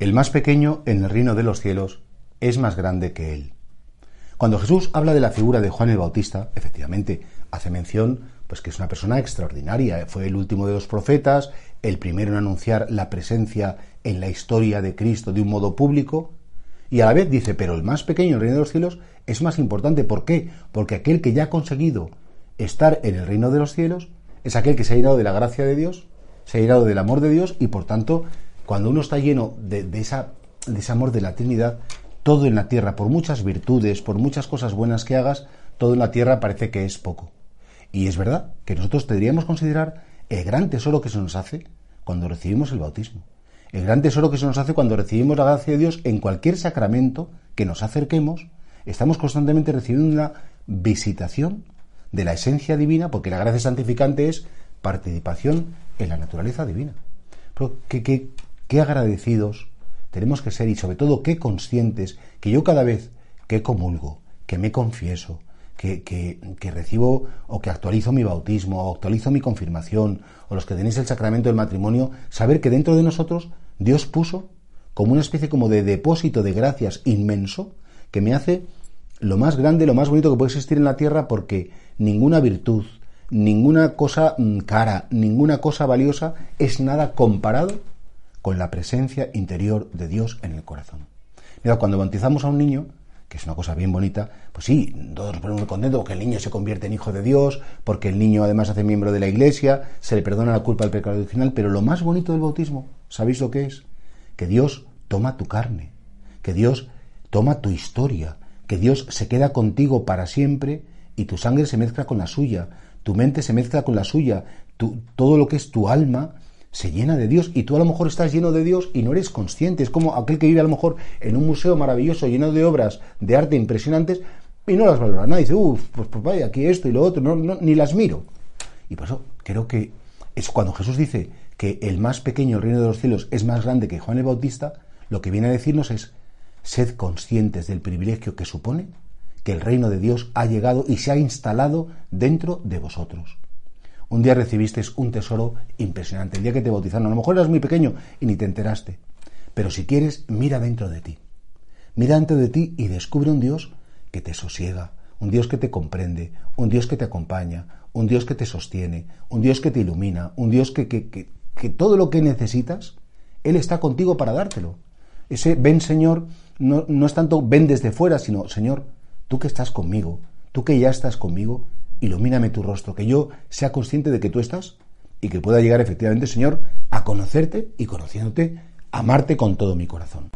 El más pequeño en el reino de los cielos es más grande que él. Cuando Jesús habla de la figura de Juan el Bautista, efectivamente hace mención pues que es una persona extraordinaria, fue el último de los profetas, el primero en anunciar la presencia en la historia de Cristo de un modo público, y a la vez dice, pero el más pequeño en el reino de los cielos es más importante. ¿Por qué? Porque aquel que ya ha conseguido estar en el reino de los cielos es aquel que se ha llenado de la gracia de Dios, se ha llenado del amor de Dios y por tanto cuando uno está lleno de, esa, de ese amor de la Trinidad, todo en la tierra, por muchas virtudes, por muchas cosas buenas que hagas, todo en la tierra parece que es poco. Y es verdad que nosotros deberíamos considerar el gran tesoro que se nos hace cuando recibimos el bautismo. El gran tesoro que se nos hace cuando recibimos la gracia de Dios en cualquier sacramento que nos acerquemos, estamos constantemente recibiendo una visitación de la esencia divina, porque la gracia santificante es participación en la naturaleza divina. Pero que, que, qué agradecidos tenemos que ser y sobre todo qué conscientes que yo cada vez que comulgo, que me confieso, que, que, recibo o que actualizo mi bautismo o actualizo mi confirmación o los que tenéis el sacramento del matrimonio, saber que dentro de nosotros Dios puso como una especie como de depósito de gracias inmenso que me hace lo más grande, lo más bonito que puede existir en la tierra porque ninguna virtud, ninguna cosa mm, cara, ninguna cosa valiosa es nada comparado con la presencia interior de Dios en el corazón. Mira, cuando bautizamos a un niño, que es una cosa bien bonita, pues sí, todos nos ponemos contentos porque el niño se convierte en hijo de Dios, porque el niño además hace miembro de la iglesia, se le perdona la culpa del pecado original, pero lo más bonito del bautismo, ¿sabéis lo que es? Que Dios toma tu carne, que Dios toma tu historia, que Dios se queda contigo para siempre y tu sangre se mezcla con la suya, tu mente se mezcla con la suya, todo lo que es tu alma se llena de Dios y tú a lo mejor estás lleno de Dios y no eres consciente. Es como aquel que vive a lo mejor en un museo maravilloso lleno de obras de arte impresionantes y no las valora nada. Dice, uff, pues, pues, vaya, aquí esto y lo otro, no, ni las miro. Y por eso creo que es cuando Jesús dice que el más pequeño reino de los cielos es más grande que Juan el Bautista, lo que viene a decirnos es, sed conscientes del privilegio que supone que el reino de Dios ha llegado y se ha instalado dentro de vosotros. Un día recibisteis un tesoro impresionante. El día que te bautizaron, a lo mejor eras muy pequeño y ni te enteraste. Pero si quieres, mira dentro de ti. Mira dentro de ti y descubre un Dios que te sosiega, un Dios que te comprende, un Dios que te acompaña, un Dios que te sostiene, un Dios que te ilumina, un Dios que, que, que, todo lo que necesitas, Él está contigo para dártelo. Ese ven Señor no, no es tanto ven desde fuera, sino Señor, tú que estás conmigo, tú que ya estás conmigo, ilumíname tu rostro, que yo sea consciente de que tú estás y que pueda llegar efectivamente, Señor, a conocerte y conociéndote, amarte con todo mi corazón.